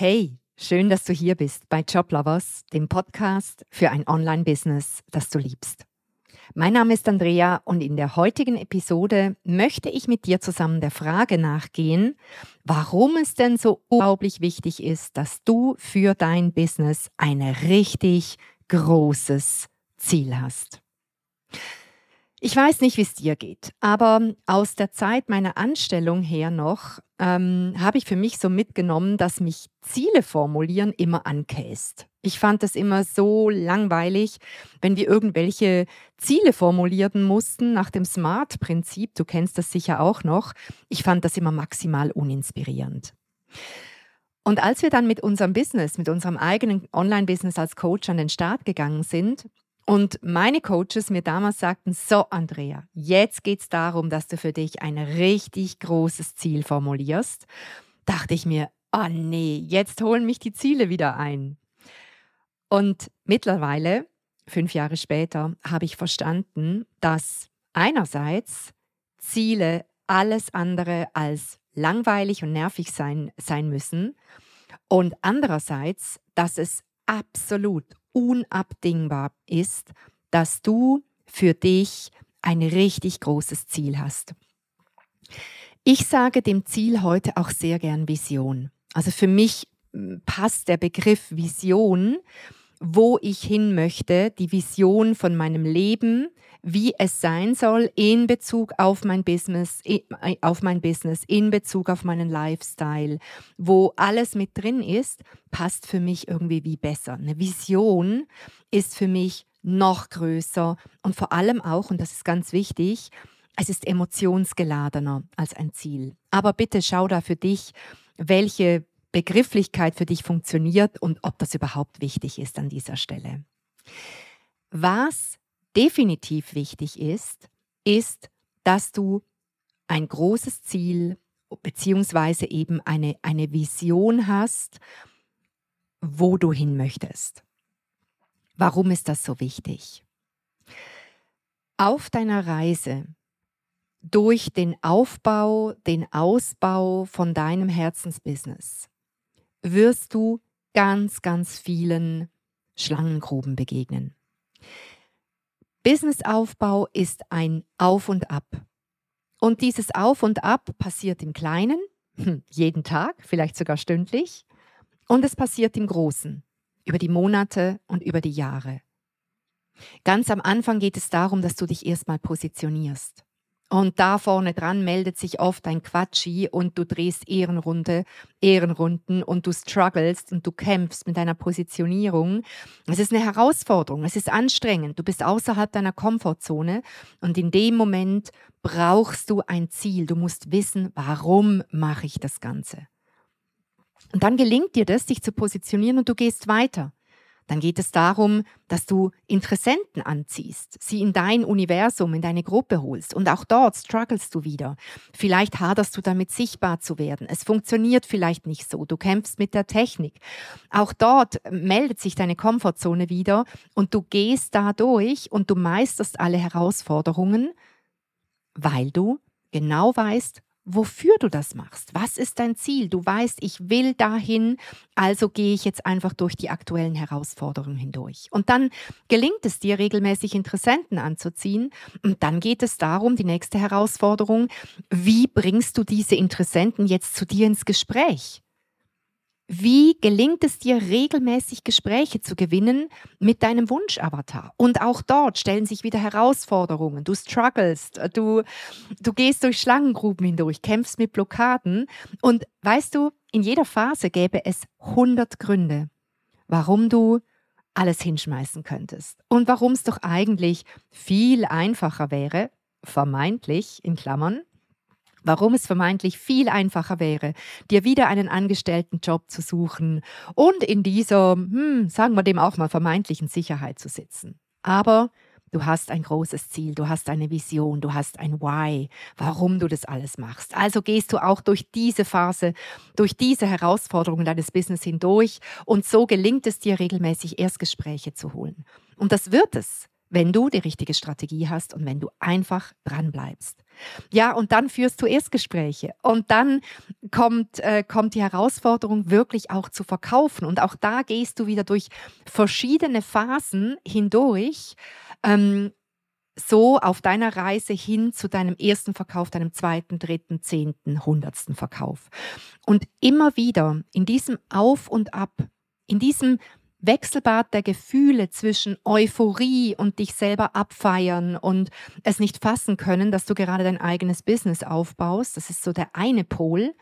Hey, schön, dass du hier bist bei Joblovers, dem Podcast für ein Online-Business, das du liebst. Mein Name ist Andrea und in der heutigen Episode möchte ich mit dir zusammen der Frage nachgehen, warum es denn so unglaublich wichtig ist, dass du für dein Business ein richtig großes Ziel hast. Ich weiß nicht, wie es dir geht, aber aus der Zeit meiner Anstellung her noch ähm, habe ich für mich so mitgenommen, dass mich Ziele formulieren immer ankäst. Ich fand es immer so langweilig, wenn wir irgendwelche Ziele formulieren mussten nach dem SMART-Prinzip. Du kennst das sicher auch noch. Ich fand das immer maximal uninspirierend. Und als wir dann mit unserem Business, mit unserem eigenen Online-Business als Coach an den Start gegangen sind, und meine Coaches mir damals sagten, so Andrea, jetzt geht es darum, dass du für dich ein richtig großes Ziel formulierst, dachte ich mir, oh nee, jetzt holen mich die Ziele wieder ein. Und mittlerweile, fünf Jahre später, habe ich verstanden, dass einerseits Ziele alles andere als langweilig und nervig sein, sein müssen und andererseits, dass es absolut unabdingbar ist, dass du für dich ein richtig großes Ziel hast. Ich sage dem Ziel heute auch sehr gern Vision. Also für mich hm, passt der Begriff Vision, wo ich hin möchte, die Vision von meinem Leben, wie es sein soll in Bezug auf mein Business, äh, auf mein Business, in Bezug auf meinen Lifestyle, wo alles mit drin ist, passt für mich irgendwie wie besser. Eine Vision ist für mich noch größer und vor allem auch, und das ist ganz wichtig, es ist emotionsgeladener als ein Ziel. Aber bitte schau da für dich, welche Begrifflichkeit für dich funktioniert und ob das überhaupt wichtig ist an dieser Stelle. Was definitiv wichtig ist, ist, dass du ein großes Ziel beziehungsweise eben eine, eine Vision hast, wo du hin möchtest. Warum ist das so wichtig? Auf deiner Reise durch den Aufbau, den Ausbau von deinem Herzensbusiness wirst du ganz, ganz vielen Schlangengruben begegnen. Businessaufbau ist ein Auf und Ab. Und dieses Auf und Ab passiert im Kleinen, hm, jeden Tag, vielleicht sogar stündlich, und es passiert im Großen, über die Monate und über die Jahre. Ganz am Anfang geht es darum, dass du dich erstmal positionierst. Und da vorne dran meldet sich oft ein Quatschi und du drehst Ehrenrunde, Ehrenrunden und du strugglest und du kämpfst mit deiner Positionierung. Es ist eine Herausforderung, es ist anstrengend, du bist außerhalb deiner Komfortzone und in dem Moment brauchst du ein Ziel. Du musst wissen, warum mache ich das Ganze. Und dann gelingt dir das, dich zu positionieren und du gehst weiter. Dann geht es darum, dass du Interessenten anziehst, sie in dein Universum, in deine Gruppe holst. Und auch dort strugglest du wieder. Vielleicht haderst du damit, sichtbar zu werden. Es funktioniert vielleicht nicht so. Du kämpfst mit der Technik. Auch dort meldet sich deine Komfortzone wieder und du gehst da durch und du meisterst alle Herausforderungen, weil du genau weißt, wofür du das machst. Was ist dein Ziel? Du weißt, ich will dahin, also gehe ich jetzt einfach durch die aktuellen Herausforderungen hindurch. Und dann gelingt es dir, regelmäßig Interessenten anzuziehen. Und dann geht es darum, die nächste Herausforderung, wie bringst du diese Interessenten jetzt zu dir ins Gespräch? Wie gelingt es dir, regelmäßig Gespräche zu gewinnen mit deinem Wunschavatar? Und auch dort stellen sich wieder Herausforderungen. Du strugglest, du, du gehst durch Schlangengruben hindurch, kämpfst mit Blockaden. Und weißt du, in jeder Phase gäbe es 100 Gründe, warum du alles hinschmeißen könntest. Und warum es doch eigentlich viel einfacher wäre, vermeintlich in Klammern, warum es vermeintlich viel einfacher wäre, dir wieder einen angestellten Job zu suchen und in dieser, hm, sagen wir dem auch mal, vermeintlichen Sicherheit zu sitzen. Aber du hast ein großes Ziel, du hast eine Vision, du hast ein Why, warum du das alles machst. Also gehst du auch durch diese Phase, durch diese Herausforderungen deines Business hindurch und so gelingt es dir regelmäßig Erstgespräche zu holen. Und das wird es, wenn du die richtige Strategie hast und wenn du einfach dran bleibst. Ja, und dann führst du Erstgespräche. Und dann kommt, äh, kommt die Herausforderung, wirklich auch zu verkaufen. Und auch da gehst du wieder durch verschiedene Phasen hindurch. Ähm, so auf deiner Reise hin zu deinem ersten Verkauf, deinem zweiten, dritten, zehnten, hundertsten Verkauf. Und immer wieder in diesem Auf und Ab, in diesem Wechselbad der Gefühle zwischen Euphorie und dich selber abfeiern und es nicht fassen können, dass du gerade dein eigenes Business aufbaust. Das ist so der eine Pol.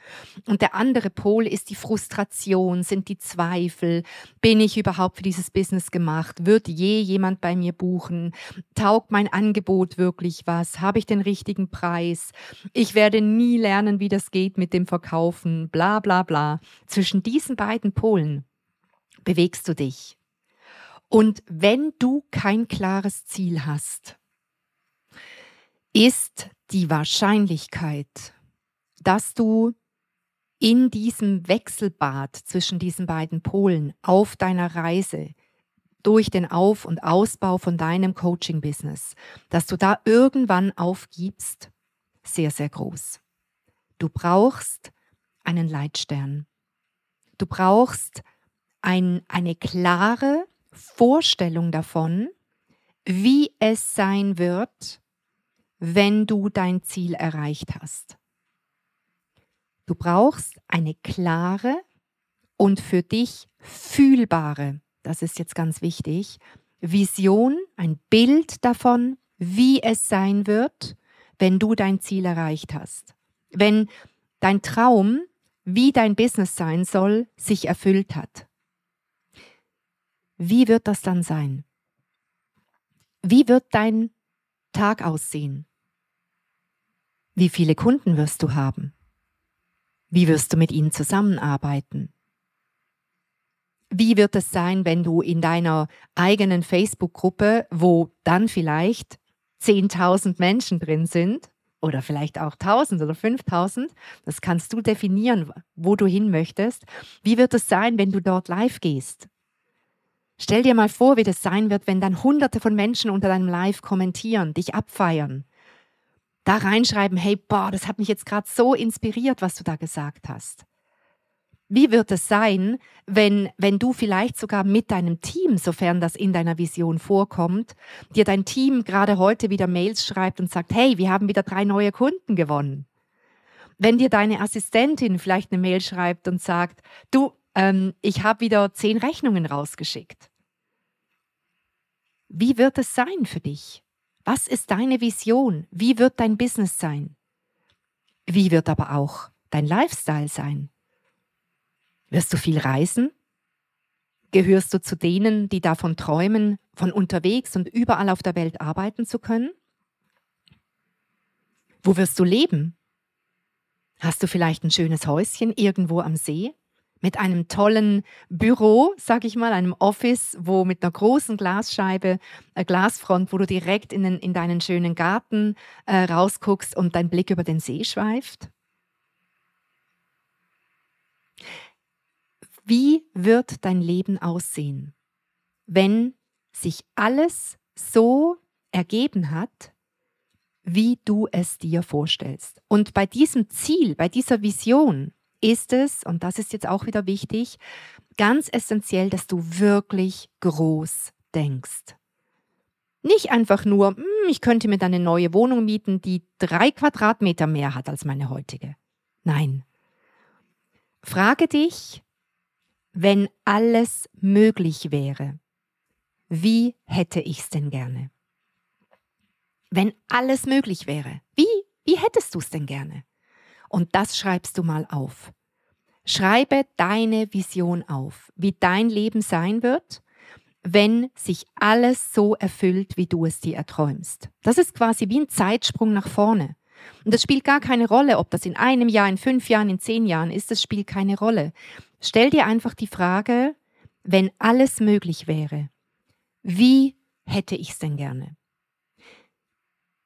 Und der andere Pol ist die Frustration, sind die Zweifel. Bin ich überhaupt für dieses Business gemacht? Wird je jemand bei mir buchen? Taugt mein Angebot wirklich was? Habe ich den richtigen Preis? Ich werde nie lernen, wie das geht mit dem Verkaufen. Bla bla bla. Zwischen diesen beiden Polen bewegst du dich. Und wenn du kein klares Ziel hast, ist die Wahrscheinlichkeit, dass du in diesem Wechselbad zwischen diesen beiden Polen auf deiner Reise durch den Auf- und Ausbau von deinem Coaching-Business, dass du da irgendwann aufgibst, sehr, sehr groß. Du brauchst einen Leitstern. Du brauchst ein, eine klare Vorstellung davon, wie es sein wird, wenn du dein Ziel erreicht hast. Du brauchst eine klare und für dich fühlbare, das ist jetzt ganz wichtig, Vision, ein Bild davon, wie es sein wird, wenn du dein Ziel erreicht hast. Wenn dein Traum, wie dein Business sein soll, sich erfüllt hat. Wie wird das dann sein? Wie wird dein Tag aussehen? Wie viele Kunden wirst du haben? Wie wirst du mit ihnen zusammenarbeiten? Wie wird es sein, wenn du in deiner eigenen Facebook-Gruppe, wo dann vielleicht 10.000 Menschen drin sind, oder vielleicht auch 1000 oder 5000, das kannst du definieren, wo du hin möchtest. Wie wird es sein, wenn du dort live gehst? Stell dir mal vor, wie das sein wird, wenn dann hunderte von Menschen unter deinem Live kommentieren, dich abfeiern, da reinschreiben, hey, boah, das hat mich jetzt gerade so inspiriert, was du da gesagt hast. Wie wird es sein, wenn, wenn du vielleicht sogar mit deinem Team, sofern das in deiner Vision vorkommt, dir dein Team gerade heute wieder Mails schreibt und sagt, hey, wir haben wieder drei neue Kunden gewonnen? Wenn dir deine Assistentin vielleicht eine Mail schreibt und sagt, du, ähm, ich habe wieder zehn Rechnungen rausgeschickt. Wie wird es sein für dich? Was ist deine Vision? Wie wird dein Business sein? Wie wird aber auch dein Lifestyle sein? Wirst du viel reisen? Gehörst du zu denen, die davon träumen, von unterwegs und überall auf der Welt arbeiten zu können? Wo wirst du leben? Hast du vielleicht ein schönes Häuschen irgendwo am See? Mit einem tollen Büro, sag ich mal, einem Office, wo mit einer großen Glasscheibe, äh, Glasfront, wo du direkt in, den, in deinen schönen Garten äh, rausguckst und dein Blick über den See schweift? Wie wird dein Leben aussehen, wenn sich alles so ergeben hat, wie du es dir vorstellst? Und bei diesem Ziel, bei dieser Vision, ist es, und das ist jetzt auch wieder wichtig, ganz essentiell, dass du wirklich groß denkst. Nicht einfach nur, hm, ich könnte mir dann eine neue Wohnung mieten, die drei Quadratmeter mehr hat als meine heutige. Nein. Frage dich, wenn alles möglich wäre, wie hätte ich es denn gerne? Wenn alles möglich wäre, wie, wie hättest du es denn gerne? Und das schreibst du mal auf. Schreibe deine Vision auf, wie dein Leben sein wird, wenn sich alles so erfüllt, wie du es dir erträumst. Das ist quasi wie ein Zeitsprung nach vorne. Und das spielt gar keine Rolle, ob das in einem Jahr, in fünf Jahren, in zehn Jahren ist, das spielt keine Rolle. Stell dir einfach die Frage, wenn alles möglich wäre, wie hätte ich es denn gerne?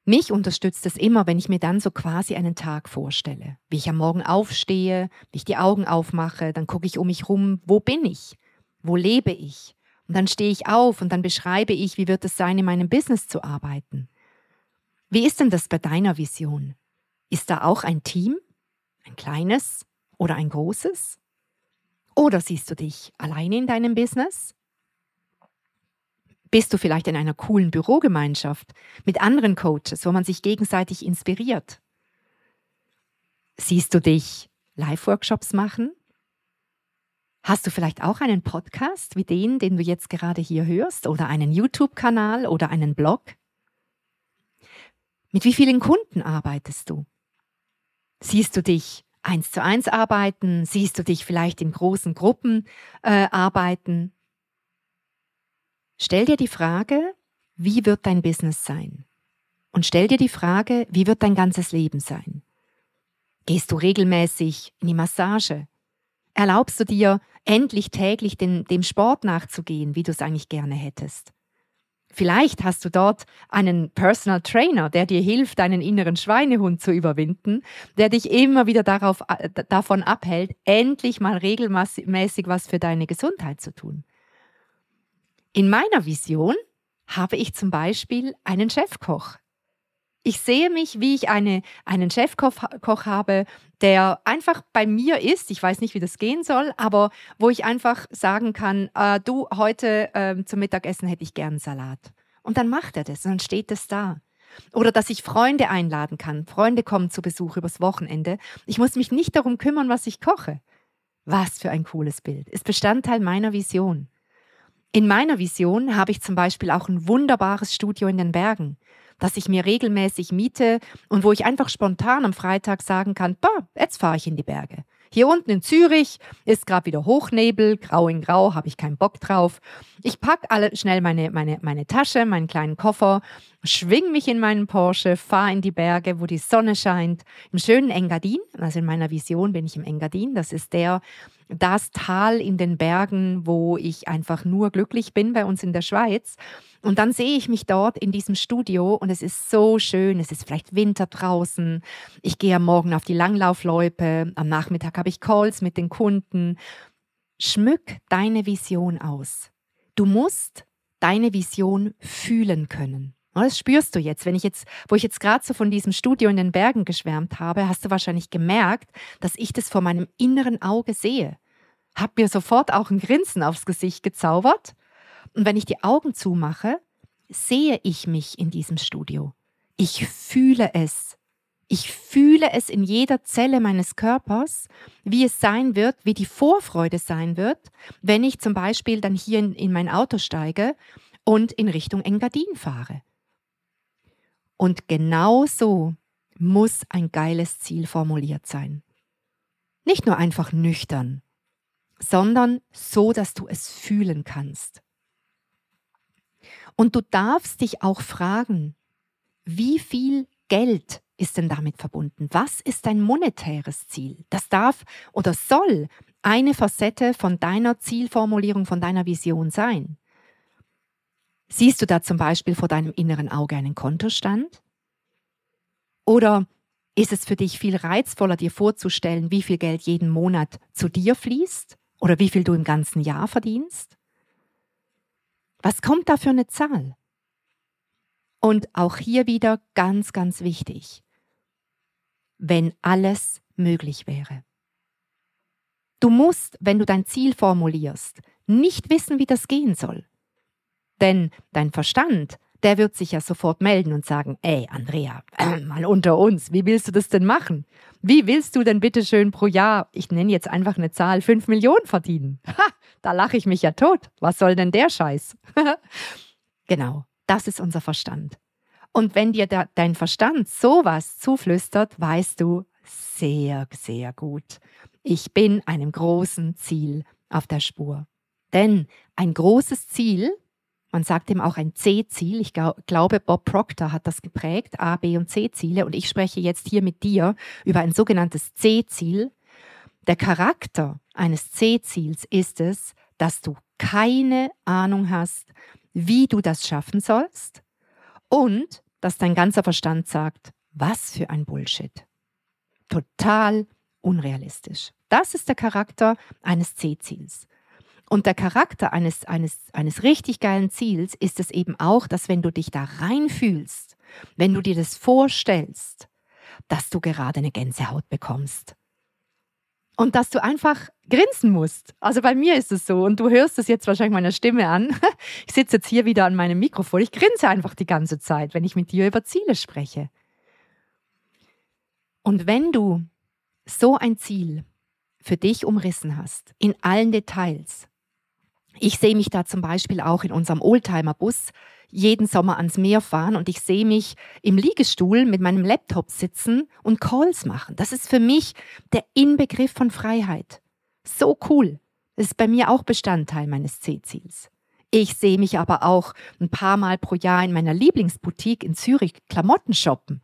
Mich unterstützt es immer, wenn ich mir dann so quasi einen Tag vorstelle. Wie ich am Morgen aufstehe, wie ich die Augen aufmache, dann gucke ich um mich rum, wo bin ich? Wo lebe ich? Und dann stehe ich auf und dann beschreibe ich, wie wird es sein, in meinem Business zu arbeiten. Wie ist denn das bei deiner Vision? Ist da auch ein Team? Ein kleines oder ein großes? Oder siehst du dich alleine in deinem Business? Bist du vielleicht in einer coolen Bürogemeinschaft mit anderen Coaches, wo man sich gegenseitig inspiriert? Siehst du dich Live-Workshops machen? Hast du vielleicht auch einen Podcast wie den, den du jetzt gerade hier hörst, oder einen YouTube-Kanal oder einen Blog? Mit wie vielen Kunden arbeitest du? Siehst du dich eins zu eins arbeiten? Siehst du dich vielleicht in großen Gruppen äh, arbeiten? Stell dir die Frage, wie wird dein Business sein? Und stell dir die Frage, wie wird dein ganzes Leben sein? Gehst du regelmäßig in die Massage? Erlaubst du dir, endlich täglich den, dem Sport nachzugehen, wie du es eigentlich gerne hättest? Vielleicht hast du dort einen Personal Trainer, der dir hilft, deinen inneren Schweinehund zu überwinden, der dich immer wieder darauf, äh, davon abhält, endlich mal regelmäßig was für deine Gesundheit zu tun. In meiner Vision habe ich zum Beispiel einen Chefkoch. Ich sehe mich, wie ich eine, einen Chefkoch Koch habe, der einfach bei mir ist. Ich weiß nicht, wie das gehen soll, aber wo ich einfach sagen kann, äh, du, heute äh, zum Mittagessen hätte ich gern Salat. Und dann macht er das und dann steht es da. Oder dass ich Freunde einladen kann. Freunde kommen zu Besuch übers Wochenende. Ich muss mich nicht darum kümmern, was ich koche. Was für ein cooles Bild. Ist Bestandteil meiner Vision. In meiner Vision habe ich zum Beispiel auch ein wunderbares Studio in den Bergen, das ich mir regelmäßig miete und wo ich einfach spontan am Freitag sagen kann, bah, jetzt fahre ich in die Berge. Hier unten in Zürich ist gerade wieder Hochnebel, grau in grau, habe ich keinen Bock drauf. Ich packe alle schnell meine, meine, meine Tasche, meinen kleinen Koffer, schwing mich in meinen Porsche, fahre in die Berge, wo die Sonne scheint, im schönen Engadin. Also in meiner Vision bin ich im Engadin. Das ist der das Tal in den Bergen, wo ich einfach nur glücklich bin bei uns in der Schweiz. Und dann sehe ich mich dort in diesem Studio und es ist so schön. Es ist vielleicht Winter draußen. Ich gehe am Morgen auf die Langlaufloipe. Am Nachmittag habe ich Calls mit den Kunden. Schmück deine Vision aus. Du musst deine Vision fühlen können. Das spürst du jetzt. Wenn ich jetzt, wo ich jetzt gerade so von diesem Studio in den Bergen geschwärmt habe, hast du wahrscheinlich gemerkt, dass ich das vor meinem inneren Auge sehe. Hab mir sofort auch ein Grinsen aufs Gesicht gezaubert. Und wenn ich die Augen zumache, sehe ich mich in diesem Studio. Ich fühle es. Ich fühle es in jeder Zelle meines Körpers, wie es sein wird, wie die Vorfreude sein wird, wenn ich zum Beispiel dann hier in, in mein Auto steige und in Richtung Engadin fahre. Und genau so muss ein geiles Ziel formuliert sein. Nicht nur einfach nüchtern, sondern so, dass du es fühlen kannst. Und du darfst dich auch fragen, wie viel Geld ist denn damit verbunden? Was ist dein monetäres Ziel? Das darf oder soll eine Facette von deiner Zielformulierung, von deiner Vision sein. Siehst du da zum Beispiel vor deinem inneren Auge einen Kontostand? Oder ist es für dich viel reizvoller, dir vorzustellen, wie viel Geld jeden Monat zu dir fließt oder wie viel du im ganzen Jahr verdienst? Was kommt da für eine Zahl? Und auch hier wieder ganz, ganz wichtig, wenn alles möglich wäre. Du musst, wenn du dein Ziel formulierst, nicht wissen, wie das gehen soll. Denn dein Verstand, der wird sich ja sofort melden und sagen, ey, Andrea, äh, mal unter uns, wie willst du das denn machen? Wie willst du denn bitte schön pro Jahr, ich nenne jetzt einfach eine Zahl, fünf Millionen verdienen? Ha, da lache ich mich ja tot. Was soll denn der Scheiß? genau, das ist unser Verstand. Und wenn dir da, dein Verstand sowas zuflüstert, weißt du sehr, sehr gut. Ich bin einem großen Ziel auf der Spur. Denn ein großes Ziel man sagt ihm auch ein C-Ziel. Ich glaube, Bob Proctor hat das geprägt, A, B und C-Ziele. Und ich spreche jetzt hier mit dir über ein sogenanntes C-Ziel. Der Charakter eines C-Ziels ist es, dass du keine Ahnung hast, wie du das schaffen sollst und dass dein ganzer Verstand sagt, was für ein Bullshit. Total unrealistisch. Das ist der Charakter eines C-Ziels. Und der Charakter eines, eines, eines richtig geilen Ziels ist es eben auch, dass wenn du dich da reinfühlst, wenn du dir das vorstellst, dass du gerade eine Gänsehaut bekommst. Und dass du einfach grinsen musst. Also bei mir ist es so und du hörst es jetzt wahrscheinlich meiner Stimme an. Ich sitze jetzt hier wieder an meinem Mikrofon. Ich grinse einfach die ganze Zeit, wenn ich mit dir über Ziele spreche. Und wenn du so ein Ziel für dich umrissen hast, in allen Details, ich sehe mich da zum Beispiel auch in unserem Oldtimer-Bus jeden Sommer ans Meer fahren und ich sehe mich im Liegestuhl mit meinem Laptop sitzen und Calls machen. Das ist für mich der Inbegriff von Freiheit. So cool. Das ist bei mir auch Bestandteil meines C-Ziels. Ich sehe mich aber auch ein paar Mal pro Jahr in meiner Lieblingsboutique in Zürich Klamotten shoppen.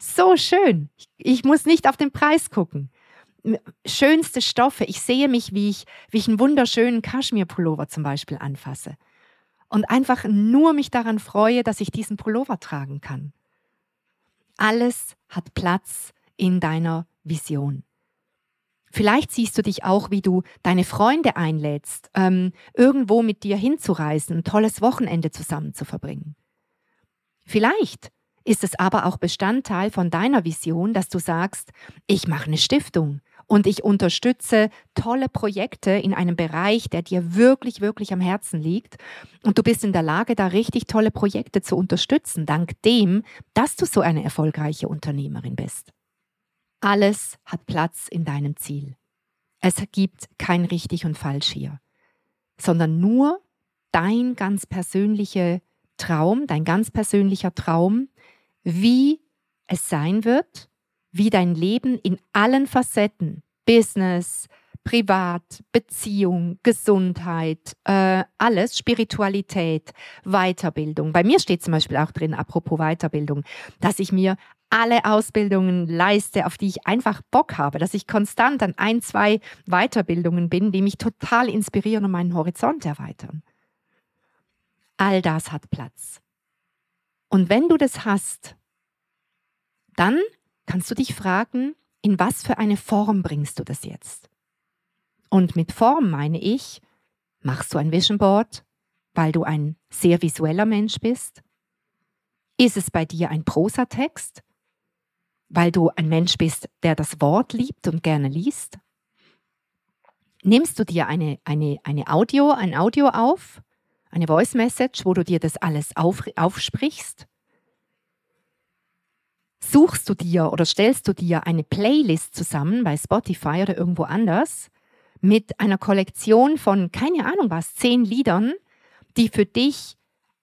So schön. Ich muss nicht auf den Preis gucken. Schönste Stoffe. Ich sehe mich, wie ich, wie ich einen wunderschönen Kaschmir-Pullover zum Beispiel anfasse. Und einfach nur mich daran freue, dass ich diesen Pullover tragen kann. Alles hat Platz in deiner Vision. Vielleicht siehst du dich auch, wie du deine Freunde einlädst, ähm, irgendwo mit dir hinzureisen, ein tolles Wochenende zusammen zu verbringen. Vielleicht ist es aber auch Bestandteil von deiner Vision, dass du sagst, ich mache eine Stiftung und ich unterstütze tolle Projekte in einem Bereich, der dir wirklich, wirklich am Herzen liegt. Und du bist in der Lage, da richtig tolle Projekte zu unterstützen, dank dem, dass du so eine erfolgreiche Unternehmerin bist. Alles hat Platz in deinem Ziel. Es gibt kein richtig und falsch hier, sondern nur dein ganz persönlicher Traum, dein ganz persönlicher Traum, wie es sein wird, wie dein Leben in allen Facetten, Business, Privat, Beziehung, Gesundheit, äh, alles, Spiritualität, Weiterbildung. Bei mir steht zum Beispiel auch drin, apropos Weiterbildung, dass ich mir alle Ausbildungen leiste, auf die ich einfach Bock habe, dass ich konstant an ein, zwei Weiterbildungen bin, die mich total inspirieren und meinen Horizont erweitern. All das hat Platz. Und wenn du das hast, dann kannst du dich fragen, in was für eine Form bringst du das jetzt? Und mit Form meine ich, machst du ein Vision Board, weil du ein sehr visueller Mensch bist? Ist es bei dir ein Prosatext, weil du ein Mensch bist, der das Wort liebt und gerne liest? Nimmst du dir eine, eine, eine Audio, ein Audio auf, eine Voice Message, wo du dir das alles auf, aufsprichst? Suchst du dir oder stellst du dir eine Playlist zusammen bei Spotify oder irgendwo anders mit einer Kollektion von, keine Ahnung was, zehn Liedern, die für dich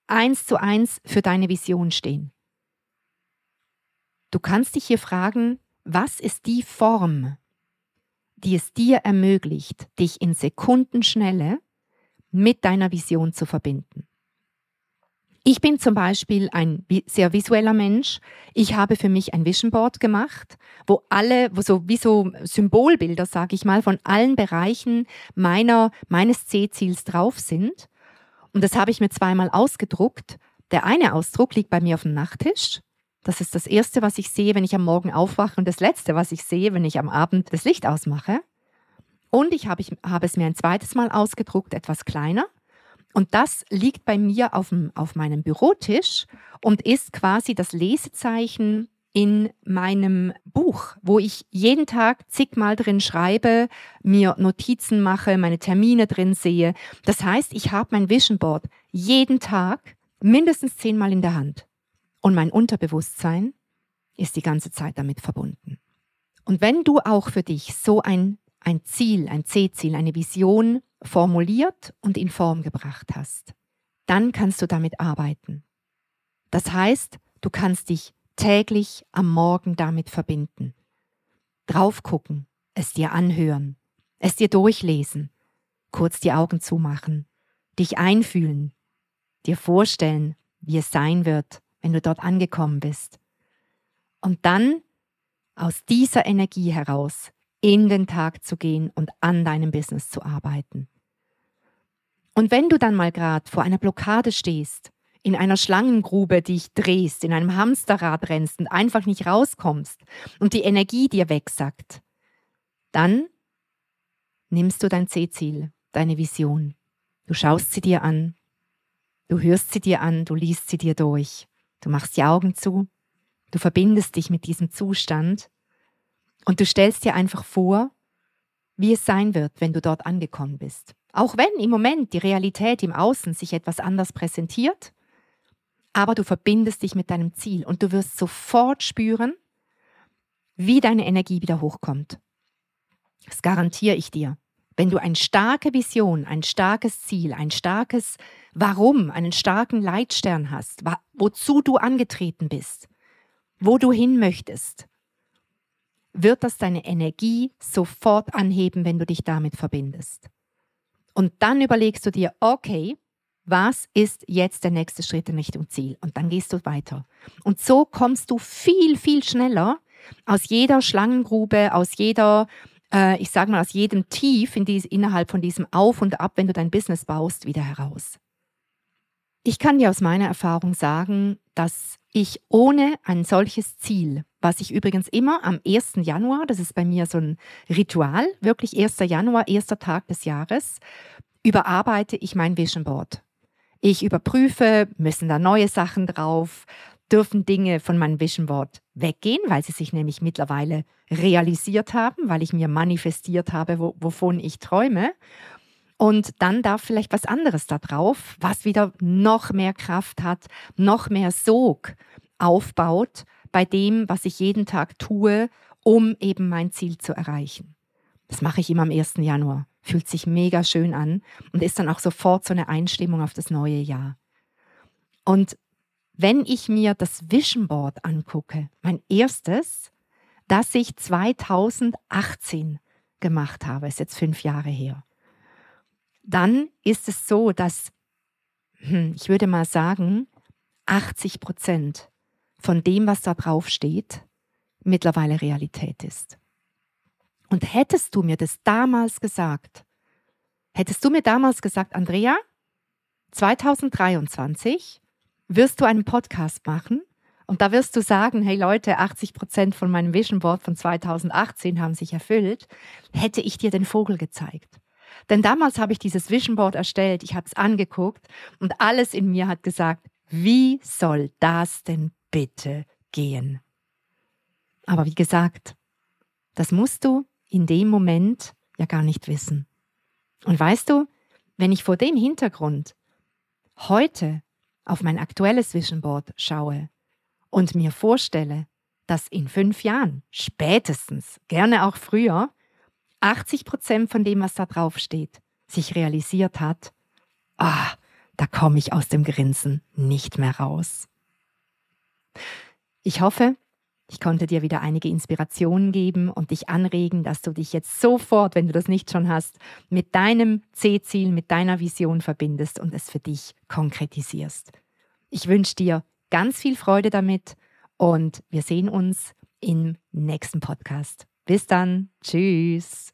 eins zu eins für deine Vision stehen? Du kannst dich hier fragen, was ist die Form, die es dir ermöglicht, dich in Sekundenschnelle mit deiner Vision zu verbinden. Ich bin zum Beispiel ein sehr visueller Mensch. Ich habe für mich ein Vision Board gemacht, wo alle, wo so wie so Symbolbilder, sage ich mal, von allen Bereichen meiner meines C-Ziels drauf sind. Und das habe ich mir zweimal ausgedruckt. Der eine Ausdruck liegt bei mir auf dem Nachttisch. Das ist das erste, was ich sehe, wenn ich am Morgen aufwache und das letzte, was ich sehe, wenn ich am Abend das Licht ausmache. Und ich habe, ich habe es mir ein zweites Mal ausgedruckt, etwas kleiner. Und das liegt bei mir auf, dem, auf meinem Bürotisch und ist quasi das Lesezeichen in meinem Buch, wo ich jeden Tag zigmal drin schreibe, mir Notizen mache, meine Termine drin sehe. Das heißt, ich habe mein Vision Board jeden Tag mindestens zehnmal in der Hand. Und mein Unterbewusstsein ist die ganze Zeit damit verbunden. Und wenn du auch für dich so ein ein Ziel, ein C-Ziel, eine Vision formuliert und in Form gebracht hast, dann kannst du damit arbeiten. Das heißt, du kannst dich täglich am Morgen damit verbinden. Drauf gucken, es dir anhören, es dir durchlesen, kurz die Augen zumachen, dich einfühlen, dir vorstellen, wie es sein wird, wenn du dort angekommen bist. Und dann aus dieser Energie heraus in den Tag zu gehen und an deinem Business zu arbeiten. Und wenn du dann mal gerade vor einer Blockade stehst, in einer Schlangengrube dich drehst, in einem Hamsterrad rennst und einfach nicht rauskommst und die Energie dir wegsackt, dann nimmst du dein C-Ziel, deine Vision. Du schaust sie dir an, du hörst sie dir an, du liest sie dir durch, du machst die Augen zu, Du verbindest dich mit diesem Zustand und du stellst dir einfach vor, wie es sein wird, wenn du dort angekommen bist. Auch wenn im Moment die Realität im Außen sich etwas anders präsentiert, aber du verbindest dich mit deinem Ziel und du wirst sofort spüren, wie deine Energie wieder hochkommt. Das garantiere ich dir. Wenn du eine starke Vision, ein starkes Ziel, ein starkes Warum, einen starken Leitstern hast, wozu du angetreten bist, wo du hin möchtest, wird das deine Energie sofort anheben, wenn du dich damit verbindest. Und dann überlegst du dir, okay, was ist jetzt der nächste Schritt in Richtung Ziel? Und dann gehst du weiter. Und so kommst du viel, viel schneller aus jeder Schlangengrube, aus jeder, äh, ich sage mal, aus jedem Tief in dies, innerhalb von diesem Auf und Ab, wenn du dein Business baust, wieder heraus. Ich kann dir aus meiner Erfahrung sagen, dass ich ohne ein solches Ziel, was ich übrigens immer am 1. Januar, das ist bei mir so ein Ritual, wirklich 1. Januar, erster Tag des Jahres, überarbeite ich mein Vision Board. Ich überprüfe, müssen da neue Sachen drauf, dürfen Dinge von meinem Vision Board weggehen, weil sie sich nämlich mittlerweile realisiert haben, weil ich mir manifestiert habe, wo, wovon ich träume. Und dann darf vielleicht was anderes da drauf, was wieder noch mehr Kraft hat, noch mehr Sog aufbaut bei dem, was ich jeden Tag tue, um eben mein Ziel zu erreichen. Das mache ich immer am 1. Januar. Fühlt sich mega schön an und ist dann auch sofort so eine Einstimmung auf das neue Jahr. Und wenn ich mir das Vision Board angucke, mein erstes, das ich 2018 gemacht habe, ist jetzt fünf Jahre her dann ist es so, dass, hm, ich würde mal sagen, 80 Prozent von dem, was da drauf steht, mittlerweile Realität ist. Und hättest du mir das damals gesagt, hättest du mir damals gesagt, Andrea, 2023 wirst du einen Podcast machen und da wirst du sagen, hey Leute, 80 Prozent von meinem Vision Board von 2018 haben sich erfüllt, hätte ich dir den Vogel gezeigt. Denn damals habe ich dieses Vision Board erstellt, ich habe es angeguckt und alles in mir hat gesagt, wie soll das denn bitte gehen? Aber wie gesagt, das musst du in dem Moment ja gar nicht wissen. Und weißt du, wenn ich vor dem Hintergrund heute auf mein aktuelles Vision Board schaue und mir vorstelle, dass in fünf Jahren, spätestens, gerne auch früher, 80 Prozent von dem, was da drauf steht, sich realisiert hat, ah, da komme ich aus dem Grinsen nicht mehr raus. Ich hoffe, ich konnte dir wieder einige Inspirationen geben und dich anregen, dass du dich jetzt sofort, wenn du das nicht schon hast, mit deinem C-Ziel, mit deiner Vision verbindest und es für dich konkretisierst. Ich wünsche dir ganz viel Freude damit und wir sehen uns im nächsten Podcast. Bis dann. Tschüss.